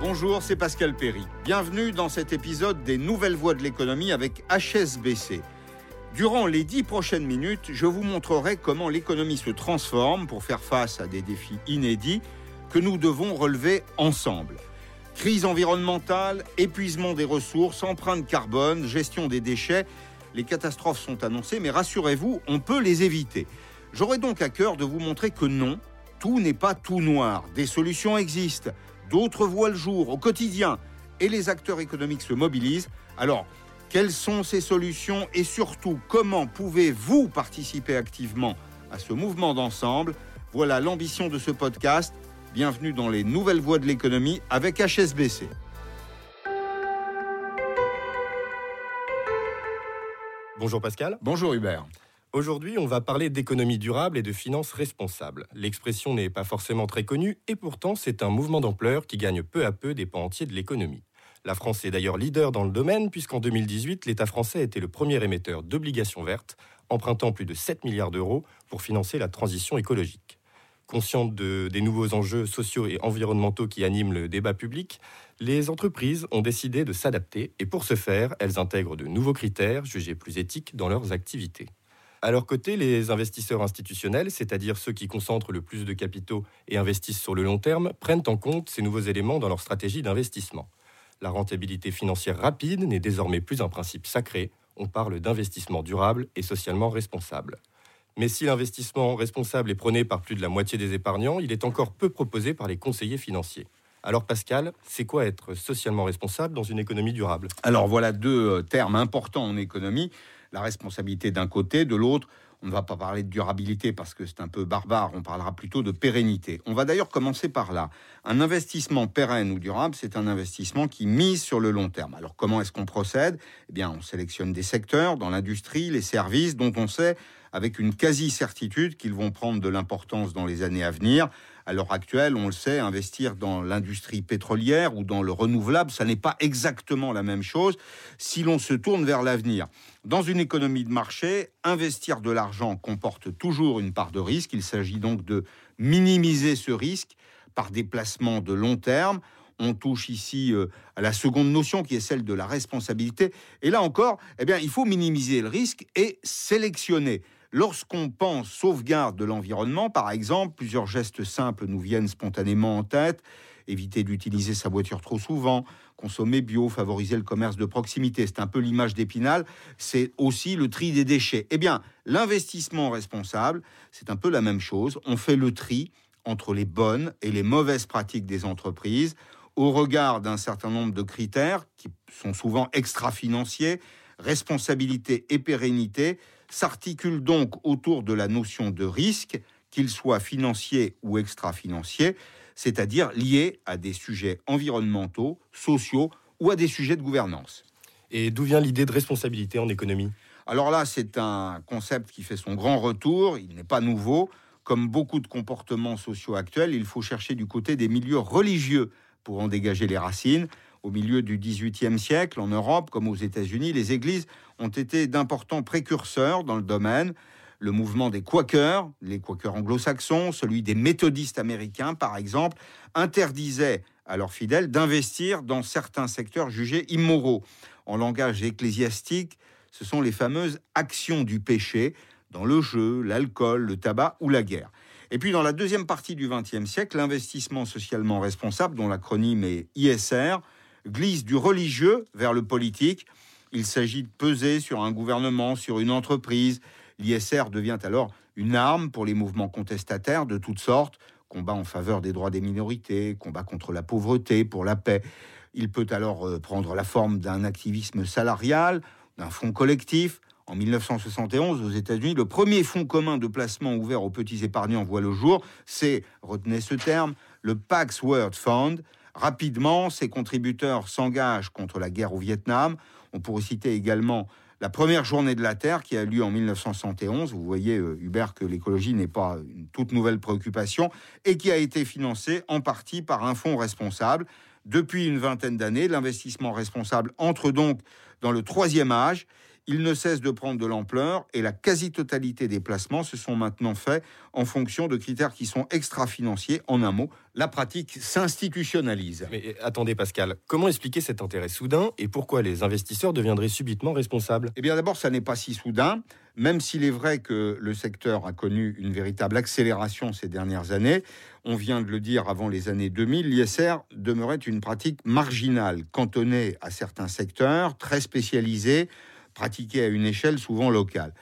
Bonjour, c'est Pascal Perry. Bienvenue dans cet épisode des Nouvelles Voies de l'économie avec HSBC. Durant les dix prochaines minutes, je vous montrerai comment l'économie se transforme pour faire face à des défis inédits que nous devons relever ensemble. Crise environnementale, épuisement des ressources, empreinte carbone, gestion des déchets, les catastrophes sont annoncées, mais rassurez-vous, on peut les éviter. J'aurai donc à cœur de vous montrer que non, tout n'est pas tout noir. Des solutions existent, d'autres voient le jour au quotidien, et les acteurs économiques se mobilisent. Alors, quelles sont ces solutions et surtout comment pouvez-vous participer activement à ce mouvement d'ensemble? Voilà l'ambition de ce podcast. Bienvenue dans les nouvelles voies de l'économie avec HSBC. Bonjour Pascal. Bonjour Hubert. Aujourd'hui, on va parler d'économie durable et de finances responsables. L'expression n'est pas forcément très connue et pourtant c'est un mouvement d'ampleur qui gagne peu à peu des pans entiers de l'économie. La France est d'ailleurs leader dans le domaine puisqu'en 2018, l'État français été le premier émetteur d'obligations vertes, empruntant plus de 7 milliards d'euros pour financer la transition écologique. Conscientes des nouveaux enjeux sociaux et environnementaux qui animent le débat public, les entreprises ont décidé de s'adapter et pour ce faire, elles intègrent de nouveaux critères jugés plus éthiques dans leurs activités. À leur côté, les investisseurs institutionnels, c'est-à-dire ceux qui concentrent le plus de capitaux et investissent sur le long terme, prennent en compte ces nouveaux éléments dans leur stratégie d'investissement. La rentabilité financière rapide n'est désormais plus un principe sacré, on parle d'investissement durable et socialement responsable. Mais si l'investissement responsable est prôné par plus de la moitié des épargnants, il est encore peu proposé par les conseillers financiers. Alors Pascal, c'est quoi être socialement responsable dans une économie durable? Alors voilà deux euh, termes importants en économie. La responsabilité d'un côté, de l'autre, on ne va pas parler de durabilité parce que c'est un peu barbare, on parlera plutôt de pérennité. On va d'ailleurs commencer par là. Un investissement pérenne ou durable, c'est un investissement qui mise sur le long terme. Alors comment est-ce qu'on procède? Eh bien, on sélectionne des secteurs dans l'industrie, les services dont on sait avec une quasi-certitude qu'ils vont prendre de l'importance dans les années à venir. À l'heure actuelle, on le sait, investir dans l'industrie pétrolière ou dans le renouvelable, ça n'est pas exactement la même chose si l'on se tourne vers l'avenir. Dans une économie de marché, investir de l'argent comporte toujours une part de risque. Il s'agit donc de minimiser ce risque par des placements de long terme. On touche ici euh, à la seconde notion qui est celle de la responsabilité. Et là encore, eh bien, il faut minimiser le risque et sélectionner. Lorsqu'on pense sauvegarde de l'environnement, par exemple, plusieurs gestes simples nous viennent spontanément en tête. Éviter d'utiliser sa voiture trop souvent, consommer bio, favoriser le commerce de proximité. C'est un peu l'image d'Épinal. C'est aussi le tri des déchets. Eh bien, l'investissement responsable, c'est un peu la même chose. On fait le tri entre les bonnes et les mauvaises pratiques des entreprises au regard d'un certain nombre de critères qui sont souvent extra-financiers, responsabilité et pérennité, s'articule donc autour de la notion de risque, qu'il soit financier ou extra-financier, c'est-à-dire lié à des sujets environnementaux, sociaux ou à des sujets de gouvernance. Et d'où vient l'idée de responsabilité en économie? Alors là, c'est un concept qui fait son grand retour, il n'est pas nouveau. Comme beaucoup de comportements sociaux actuels, il faut chercher du côté des milieux religieux pour en dégager les racines. Au milieu du XVIIIe siècle, en Europe comme aux États-Unis, les églises ont été d'importants précurseurs dans le domaine. Le mouvement des Quakers, les Quakers anglo-saxons, celui des méthodistes américains, par exemple, interdisait à leurs fidèles d'investir dans certains secteurs jugés immoraux. En langage ecclésiastique, ce sont les fameuses actions du péché dans le jeu, l'alcool, le tabac ou la guerre. Et puis dans la deuxième partie du XXe siècle, l'investissement socialement responsable, dont l'acronyme est ISR, glisse du religieux vers le politique. Il s'agit de peser sur un gouvernement, sur une entreprise. L'ISR devient alors une arme pour les mouvements contestataires de toutes sortes, combat en faveur des droits des minorités, combat contre la pauvreté, pour la paix. Il peut alors euh, prendre la forme d'un activisme salarial, d'un fonds collectif. En 1971, aux États-Unis, le premier fonds commun de placement ouvert aux petits épargnants voit le jour. C'est, retenez ce terme, le Pax World Fund. Rapidement, ces contributeurs s'engagent contre la guerre au Vietnam. On pourrait citer également la première journée de la Terre qui a lieu en 1971. Vous voyez, euh, Hubert, que l'écologie n'est pas une toute nouvelle préoccupation et qui a été financée en partie par un fonds responsable. Depuis une vingtaine d'années, l'investissement responsable entre donc dans le troisième âge. Il ne cesse de prendre de l'ampleur et la quasi-totalité des placements se sont maintenant faits en fonction de critères qui sont extra-financiers. En un mot, la pratique s'institutionnalise. Mais attendez Pascal, comment expliquer cet intérêt soudain et pourquoi les investisseurs deviendraient subitement responsables? Eh bien d'abord, ça n'est pas si soudain, même s'il est vrai que le secteur a connu une véritable accélération ces dernières années. On vient de le dire avant les années 2000, l'ISR demeurait une pratique marginale, cantonnée à certains secteurs, très spécialisés, pratiquée à une échelle souvent locale.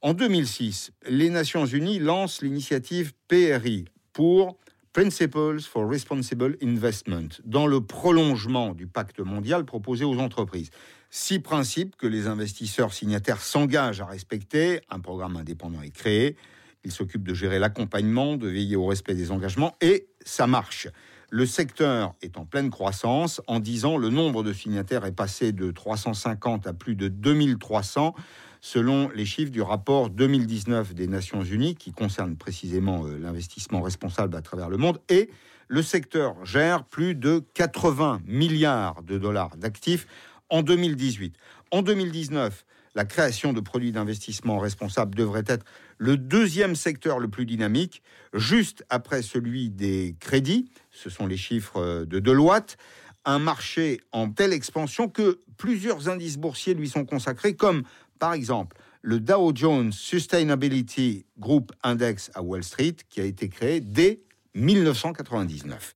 En 2006, les Nations Unies lancent l'initiative PRI pour Principles for Responsible Investment, dans le prolongement du pacte mondial proposé aux entreprises. Six principes que les investisseurs signataires s'engagent à respecter. Un programme indépendant est créé. Il s'occupe de gérer l'accompagnement, de veiller au respect des engagements et ça marche. Le secteur est en pleine croissance. En 10 ans, le nombre de signataires est passé de 350 à plus de 2300 selon les chiffres du rapport 2019 des Nations Unies qui concerne précisément euh, l'investissement responsable à travers le monde et le secteur gère plus de 80 milliards de dollars d'actifs en 2018. En 2019, la création de produits d'investissement responsables devrait être le deuxième secteur le plus dynamique, juste après celui des crédits. Ce sont les chiffres de Deloitte. Un marché en telle expansion que plusieurs indices boursiers lui sont consacrés, comme par exemple le Dow Jones Sustainability Group Index à Wall Street, qui a été créé dès 1999.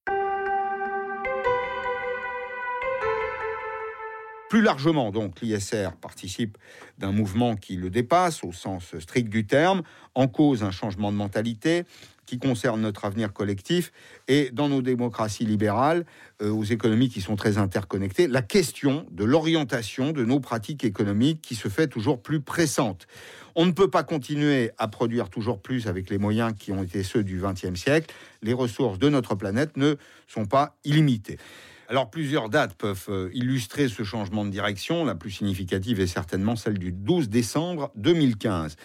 Plus largement, donc, l'ISR participe d'un mouvement qui le dépasse au sens strict du terme, en cause un changement de mentalité qui concerne notre avenir collectif et dans nos démocraties libérales, euh, aux économies qui sont très interconnectées, la question de l'orientation de nos pratiques économiques qui se fait toujours plus pressante. On ne peut pas continuer à produire toujours plus avec les moyens qui ont été ceux du XXe siècle. Les ressources de notre planète ne sont pas illimitées. Alors plusieurs dates peuvent euh, illustrer ce changement de direction. La plus significative est certainement celle du 12 décembre 2015,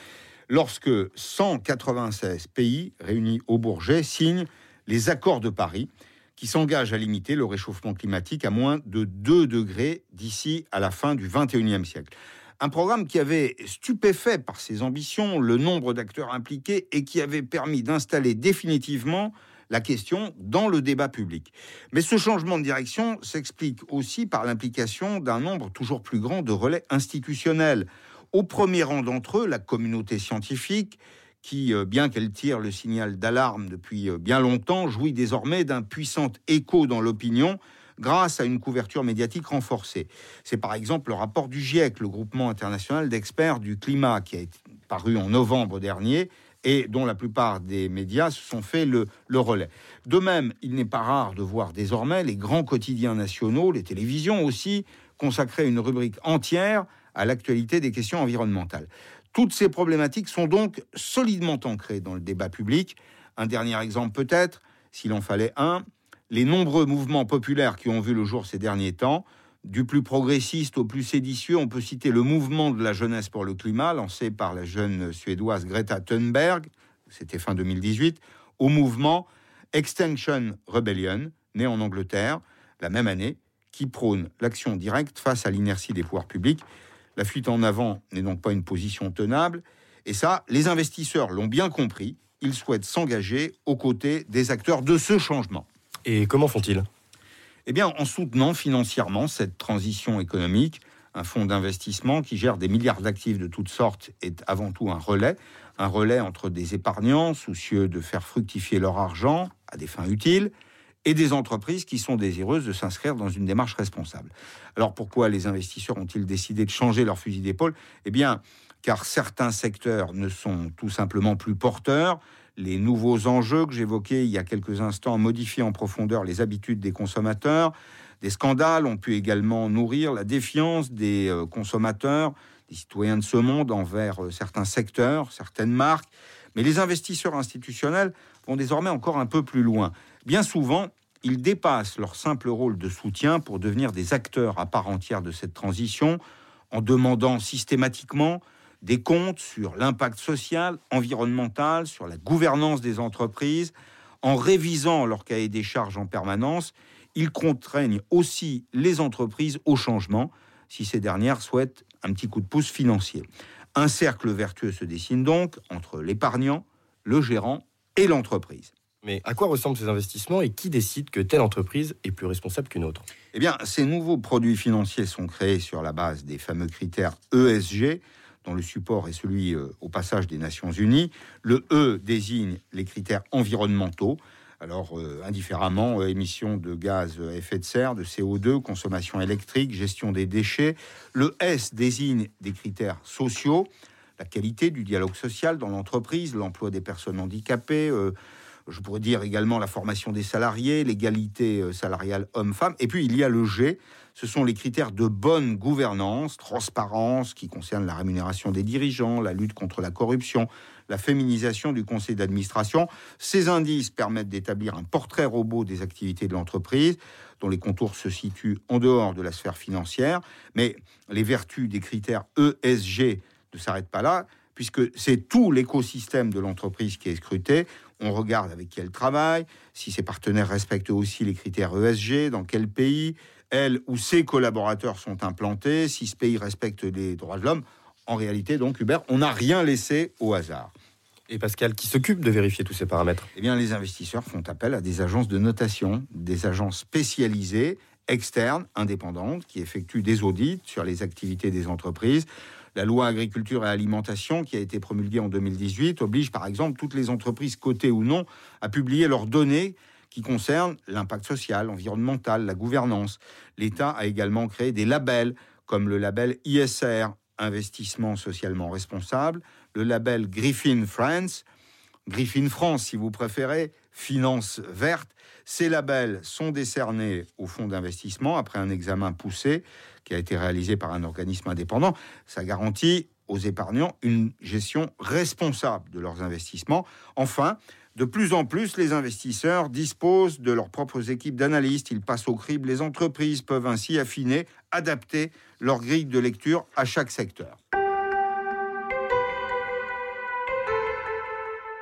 lorsque 196 pays réunis au Bourget signent les accords de Paris qui s'engagent à limiter le réchauffement climatique à moins de 2 degrés d'ici à la fin du 21e siècle. Un programme qui avait stupéfait par ses ambitions, le nombre d'acteurs impliqués et qui avait permis d'installer définitivement la question dans le débat public. Mais ce changement de direction s'explique aussi par l'implication d'un nombre toujours plus grand de relais institutionnels. Au premier rang d'entre eux, la communauté scientifique, qui, euh, bien qu'elle tire le signal d'alarme depuis euh, bien longtemps, jouit désormais d'un puissant écho dans l'opinion grâce à une couverture médiatique renforcée. C'est par exemple le rapport du GIEC, le groupement international d'experts du climat, qui a été paru en novembre dernier et dont la plupart des médias se sont fait le, relais. De même, il n'est pas rare de voir désormais les grands quotidiens nationaux, les télévisions aussi, consacrer une rubrique entière à l'actualité des questions environnementales. Toutes ces problématiques sont donc solidement ancrées dans le débat public. Un dernier exemple peut-être, s'il en fallait un, les nombreux mouvements populaires qui ont vu le jour ces derniers temps du plus progressiste au plus séditieux, on peut citer le mouvement de la jeunesse pour le climat, lancé par la jeune suédoise Greta Thunberg, c'était fin 2018, au mouvement Extinction Rebellion, né en Angleterre la même année, qui prône l'action directe face à l'inertie des pouvoirs publics. La fuite en avant n'est donc pas une position tenable, et ça, les investisseurs l'ont bien compris, ils souhaitent s'engager aux côtés des acteurs de ce changement. Et comment font-ils? Eh bien, en soutenant financièrement cette transition économique, un fonds d'investissement qui gère des milliards d'actifs de toutes sortes est avant tout un relais, un relais entre des épargnants soucieux de faire fructifier leur argent à des fins utiles et des entreprises qui sont désireuses de s'inscrire dans une démarche responsable. Alors pourquoi les investisseurs ont-ils décidé de changer leur fusil d'épaule? Eh bien, car certains secteurs ne sont tout simplement plus porteurs, les nouveaux enjeux que j'évoquais il y a quelques instants modifient en profondeur les habitudes des consommateurs. Des scandales ont pu également nourrir la défiance des euh, consommateurs, des citoyens de ce monde envers euh, certains secteurs, certaines marques. Mais les investisseurs institutionnels vont désormais encore un peu plus loin. Bien souvent, ils dépassent leur simple rôle de soutien pour devenir des acteurs à part entière de cette transition en demandant systématiquement des comptes sur l'impact social, environnemental, sur la gouvernance des entreprises. En révisant leur cahier des charges en permanence, ils contraignent aussi les entreprises au changement si ces dernières souhaitent un petit coup de pouce financier. Un cercle vertueux se dessine donc entre l'épargnant, le gérant et l'entreprise. Mais à quoi ressemblent ces investissements et qui décide que telle entreprise est plus responsable qu'une autre? Eh bien, ces nouveaux produits financiers sont créés sur la base des fameux critères ESG, dont le support est celui euh, au passage des Nations Unies. Le E désigne les critères environnementaux, alors euh, indifféremment, euh, émissions de gaz à effet de serre, de CO2, consommation électrique, gestion des déchets. Le S désigne des critères sociaux, la qualité du dialogue social dans l'entreprise, l'emploi des personnes handicapées, je pourrais dire également la formation des salariés, l'égalité salariale homme-femme. Et puis il y a le G, ce sont les critères de bonne gouvernance, transparence, qui concernent la rémunération des dirigeants, la lutte contre la corruption, la féminisation du conseil d'administration. Ces indices permettent d'établir un portrait robot des activités de l'entreprise, dont les contours se situent en dehors de la sphère financière. Mais les vertus des critères ESG ne s'arrêtent pas là puisque c'est tout l'écosystème de l'entreprise qui est scruté. On regarde avec qui elle travaille, si ses partenaires respectent aussi les critères ESG, dans quel pays elle ou ses collaborateurs sont implantés, si ce pays respecte les droits de l'homme. En réalité, donc, Hubert, on n'a rien laissé au hasard. Et Pascal, qui s'occupe de vérifier tous ces paramètres? Eh bien, les investisseurs font appel à des agences de notation, des agences spécialisées, externes, indépendantes, qui effectuent des audits sur les activités des entreprises. La loi agriculture et alimentation, qui a été promulguée en 2018, oblige par exemple toutes les entreprises cotées ou non à publier leurs données qui concernent l'impact social, environnemental, la gouvernance. L'État a également créé des labels comme le label ISR, investissement socialement responsable, le label Griffin France, Griffin France si vous préférez, finance verte. Ces labels sont décernés au fonds d'investissement après un examen poussé qui a été réalisé par un organisme indépendant. Ça garantit aux épargnants une gestion responsable de leurs investissements. Enfin, de plus en plus, les investisseurs disposent de leurs propres équipes d'analystes. Ils passent au crible. Les entreprises peuvent ainsi affiner, adapter leur grille de lecture à chaque secteur.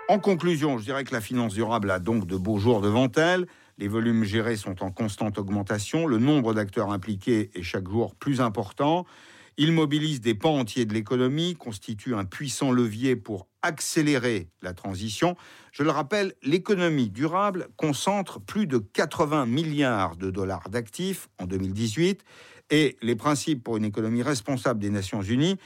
En conclusion, je dirais que la finance durable a donc de beaux jours devant elle. Les volumes gérés sont en constante augmentation. Le nombre d'acteurs impliqués est chaque jour plus important. Il mobilise des pans entiers de l'économie, constitue un puissant levier pour accélérer la transition. Je le rappelle, l'économie durable concentre plus de 80 milliards de dollars d'actifs en 2018 et les principes pour une économie responsable des Nations Unies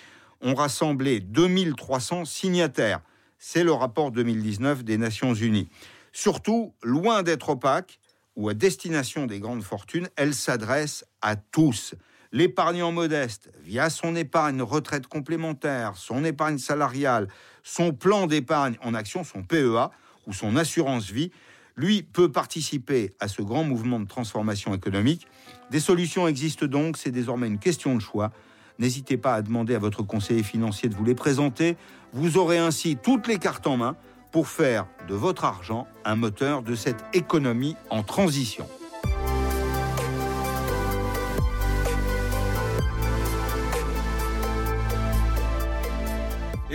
ont rassemblé 2300 signataires. C'est le rapport 2019 des Nations Unies. Surtout, loin d'être opaque ou à destination des grandes fortunes, elle s'adresse à tous. L'épargnant modeste, via son épargne retraite complémentaire, son épargne salariale, son plan d'épargne en action, son PEA ou son assurance vie, lui peut participer à ce grand mouvement de transformation économique. Des solutions existent donc, c'est désormais une question de choix. N'hésitez pas à demander à votre conseiller financier de vous les présenter. Vous aurez ainsi toutes les cartes en main pour faire de votre argent un moteur de cette économie en transition.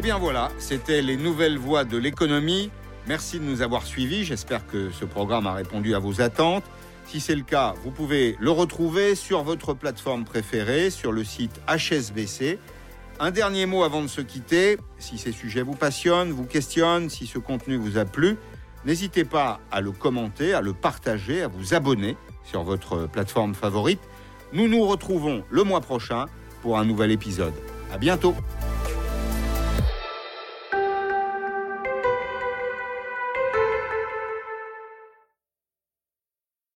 Bien voilà, c'était les nouvelles voies de l'économie. Merci de nous avoir suivis. J'espère que ce programme a répondu à vos attentes. Si c'est le cas, vous pouvez le retrouver sur votre plateforme préférée, sur le site HSBC. Un dernier mot avant de se quitter. Si ces sujets vous passionnent, vous questionnent, si ce contenu vous a plu, n'hésitez pas à le commenter, à le partager, à vous abonner sur votre plateforme favorite. Nous nous retrouvons le mois prochain pour un nouvel épisode. À bientôt.